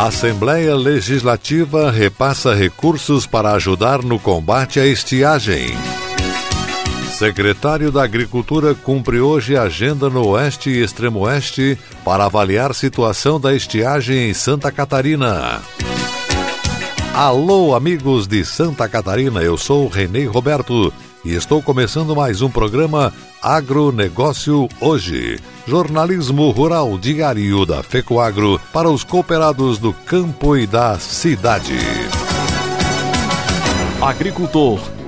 Assembleia Legislativa repassa recursos para ajudar no combate à estiagem. Secretário da Agricultura cumpre hoje agenda no Oeste e Extremo Oeste para avaliar situação da estiagem em Santa Catarina. Alô, amigos de Santa Catarina, eu sou Renê Roberto e estou começando mais um programa Agronegócio Hoje. Jornalismo rural diário da FECOAGro para os cooperados do campo e da cidade. Agricultor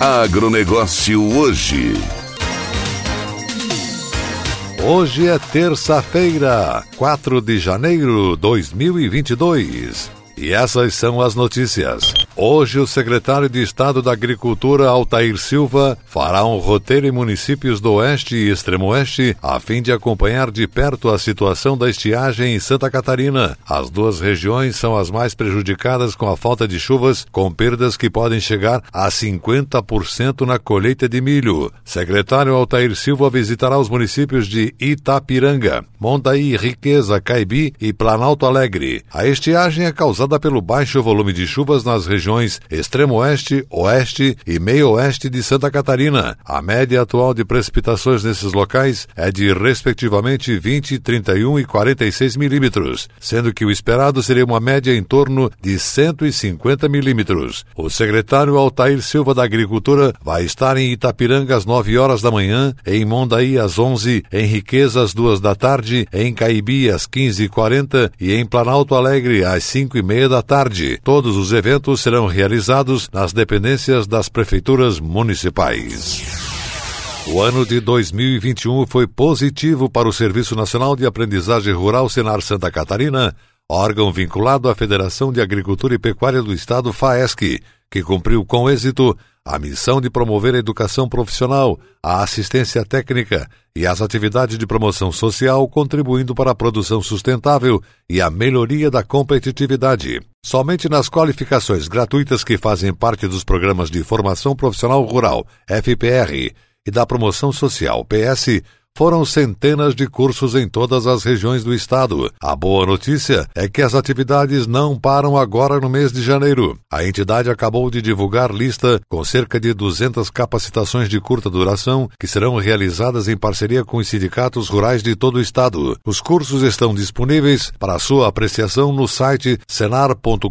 Agronegócio hoje. Hoje é terça-feira, 4 de janeiro de 2022. E essas são as notícias. Hoje, o secretário de Estado da Agricultura, Altair Silva, fará um roteiro em municípios do Oeste e Extremo Oeste a fim de acompanhar de perto a situação da estiagem em Santa Catarina. As duas regiões são as mais prejudicadas com a falta de chuvas, com perdas que podem chegar a 50% na colheita de milho. Secretário Altair Silva visitará os municípios de Itapiranga, Mondaí, Riqueza, Caibi e Planalto Alegre. A estiagem é causada pelo baixo volume de chuvas nas regiões extremo oeste, oeste e meio oeste de Santa Catarina. A média atual de precipitações nesses locais é de respectivamente 20, 31 e 46 milímetros, sendo que o esperado seria uma média em torno de 150 milímetros. O secretário Altair Silva da Agricultura vai estar em Itapiranga às 9 horas da manhã, em Mondaí às 11, em Riqueza às 2 da tarde, em Caibi às 15h40 e em Planalto Alegre às 5 e meia da tarde. Todos os eventos serão realizados nas dependências das prefeituras municipais. O ano de 2021 foi positivo para o Serviço Nacional de Aprendizagem Rural Senar Santa Catarina, órgão vinculado à Federação de Agricultura e Pecuária do Estado FAESC, que cumpriu com êxito a missão de promover a educação profissional, a assistência técnica e as atividades de promoção social, contribuindo para a produção sustentável e a melhoria da competitividade. Somente nas qualificações gratuitas que fazem parte dos programas de formação profissional rural, FPR, e da promoção social, PS, foram centenas de cursos em todas as regiões do estado. A boa notícia é que as atividades não param agora no mês de janeiro. A entidade acabou de divulgar lista com cerca de 200 capacitações de curta duração que serão realizadas em parceria com os sindicatos rurais de todo o estado. Os cursos estão disponíveis para sua apreciação no site senar.com.br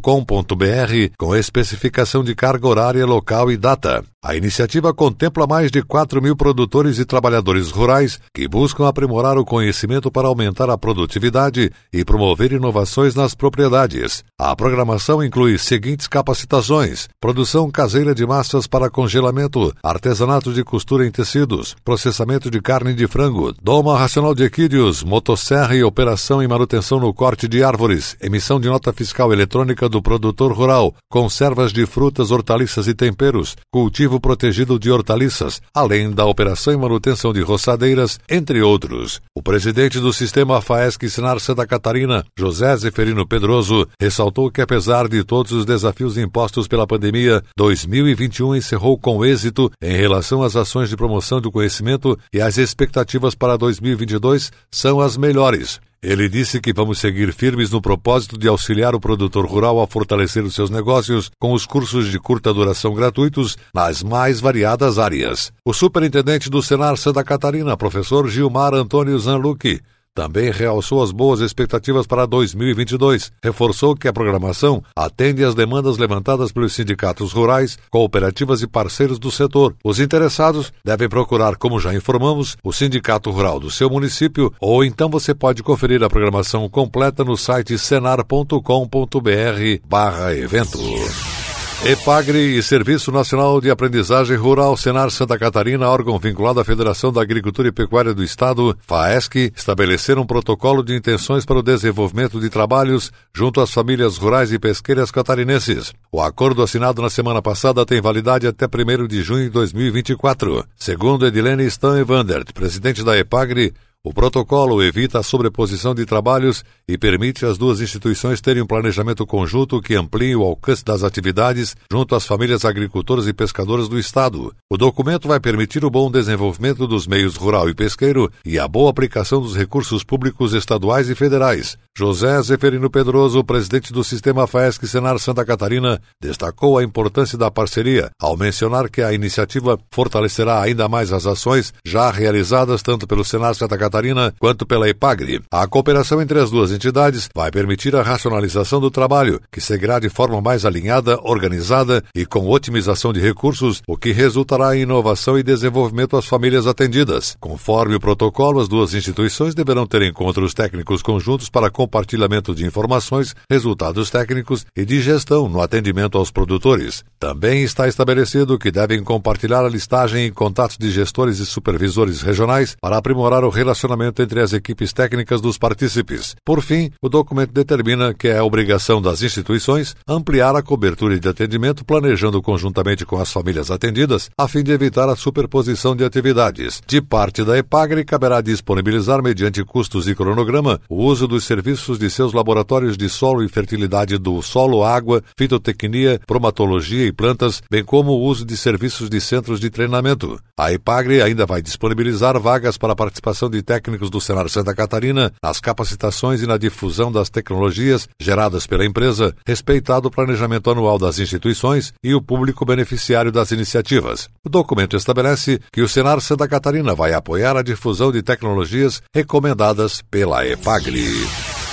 com especificação de carga horária local e data. A iniciativa contempla mais de 4 mil produtores e trabalhadores rurais que buscam aprimorar o conhecimento para aumentar a produtividade e promover inovações nas propriedades. A programação inclui seguintes capacitações: produção caseira de massas para congelamento, artesanato de costura em tecidos, processamento de carne de frango, doma racional de equídeos, motosserra e operação e manutenção no corte de árvores, emissão de nota fiscal eletrônica do produtor rural, conservas de frutas, hortaliças e temperos, cultivo protegido de hortaliças, além da operação e manutenção de roçadeiras, entre outros. O presidente do sistema FAESC Senar Santa Catarina, José Zeferino Pedroso, ressaltou que apesar de todos os desafios impostos pela pandemia, 2021 encerrou com êxito em relação às ações de promoção do conhecimento e as expectativas para 2022 são as melhores. Ele disse que vamos seguir firmes no propósito de auxiliar o produtor rural a fortalecer os seus negócios com os cursos de curta duração gratuitos nas mais variadas áreas. O superintendente do Senar Santa Catarina, professor Gilmar Antônio Zanluque, também realçou as boas expectativas para 2022. Reforçou que a programação atende às demandas levantadas pelos sindicatos rurais, cooperativas e parceiros do setor. Os interessados devem procurar, como já informamos, o sindicato rural do seu município ou então você pode conferir a programação completa no site senar.com.br/evento. EPAGRE e Serviço Nacional de Aprendizagem Rural Senar Santa Catarina, órgão vinculado à Federação da Agricultura e Pecuária do Estado, FAESC, estabeleceram um protocolo de intenções para o desenvolvimento de trabalhos junto às famílias rurais e pesqueiras catarinenses. O acordo assinado na semana passada tem validade até 1 de junho de 2024. Segundo Edilene Stan Evandert, presidente da EPAGRE, o protocolo evita a sobreposição de trabalhos e permite às duas instituições terem um planejamento conjunto que amplie o alcance das atividades junto às famílias agricultoras e pescadoras do Estado. O documento vai permitir o bom desenvolvimento dos meios rural e pesqueiro e a boa aplicação dos recursos públicos estaduais e federais. José Zeferino Pedroso, presidente do Sistema FAESC Senar Santa Catarina, destacou a importância da parceria, ao mencionar que a iniciativa fortalecerá ainda mais as ações já realizadas tanto pelo Senar Santa Catarina quanto pela EPAGRE. A cooperação entre as duas entidades vai permitir a racionalização do trabalho, que seguirá de forma mais alinhada, organizada e com otimização de recursos, o que resultará em inovação e desenvolvimento às famílias atendidas. Conforme o protocolo, as duas instituições deverão ter encontros técnicos conjuntos para compartilhamento de informações, resultados técnicos e de gestão no atendimento aos produtores. Também está estabelecido que devem compartilhar a listagem e contatos de gestores e supervisores regionais para aprimorar o relacionamento entre as equipes técnicas dos partícipes. Por fim, o documento determina que é obrigação das instituições ampliar a cobertura de atendimento, planejando conjuntamente com as famílias atendidas, a fim de evitar a superposição de atividades. De parte da EPAGRE, caberá disponibilizar, mediante custos e cronograma, o uso dos serviços serviços de seus laboratórios de solo e fertilidade do solo, água, fitotecnia, bromatologia e plantas, bem como o uso de serviços de centros de treinamento. A IPAGRE ainda vai disponibilizar vagas para a participação de técnicos do Senar Santa Catarina nas capacitações e na difusão das tecnologias geradas pela empresa, respeitado o planejamento anual das instituições e o público beneficiário das iniciativas. O documento estabelece que o Senar Santa Catarina vai apoiar a difusão de tecnologias recomendadas pela EPAGRE.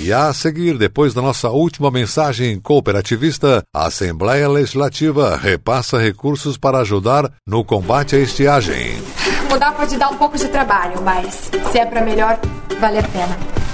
E a seguir, depois da nossa última mensagem cooperativista, a Assembleia Legislativa repassa recursos para ajudar no combate à estiagem. Mudar pode dar um pouco de trabalho, mas se é para melhor, vale a pena.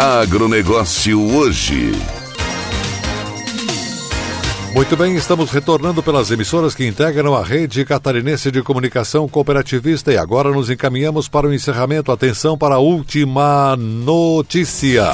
Agronegócio hoje. Muito bem, estamos retornando pelas emissoras que integram a rede catarinense de comunicação cooperativista e agora nos encaminhamos para o encerramento. Atenção para a última notícia.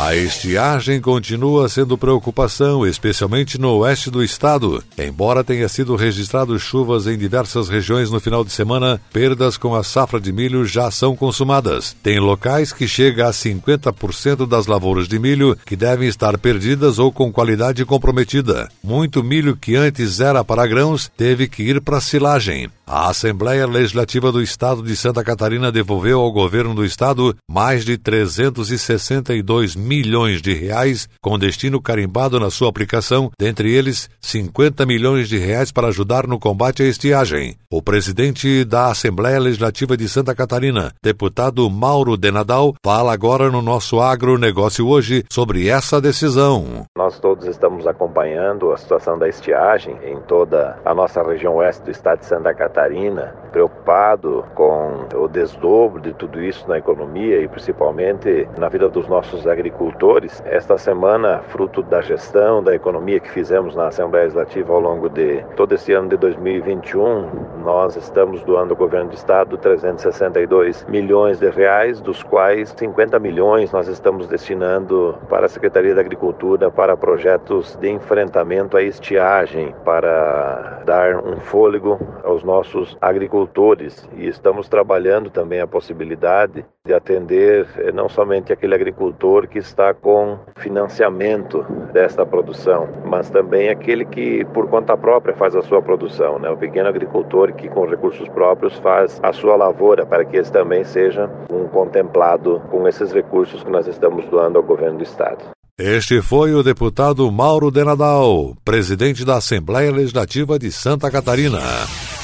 A estiagem continua sendo preocupação, especialmente no oeste do estado. Embora tenha sido registrado chuvas em diversas regiões no final de semana, perdas com a safra de milho já são consumadas. Tem locais que chega a 50% das lavouras de milho que devem estar perdidas ou com qualidade comprometida. Muito milho que antes era para grãos teve que ir para silagem. A Assembleia Legislativa do Estado de Santa Catarina devolveu ao governo do estado mais de 362 milhões de reais com destino carimbado na sua aplicação, dentre eles 50 milhões de reais para ajudar no combate à estiagem. O presidente da Assembleia Legislativa de Santa Catarina, deputado Mauro Denadal, fala agora no nosso agronegócio hoje sobre essa decisão. Nós todos estamos acompanhando a situação da estiagem em toda a nossa região oeste do estado de Santa Catarina Catarina, preocupado com o desdobro de tudo isso na economia e principalmente na vida dos nossos agricultores. Esta semana, fruto da gestão da economia que fizemos na Assembleia Legislativa ao longo de todo esse ano de 2021, nós estamos doando ao governo do estado 362 milhões de reais, dos quais 50 milhões nós estamos destinando para a Secretaria da Agricultura para projetos de enfrentamento à estiagem, para dar um fôlego aos nossos agricultores e estamos trabalhando também a possibilidade de atender eh, não somente aquele agricultor que está com financiamento desta produção, mas também aquele que por conta própria faz a sua produção, né? O pequeno agricultor que com recursos próprios faz a sua lavoura para que esse também seja um contemplado com esses recursos que nós estamos doando ao governo do estado. Este foi o deputado Mauro de Nadal, presidente da Assembleia Legislativa de Santa Catarina.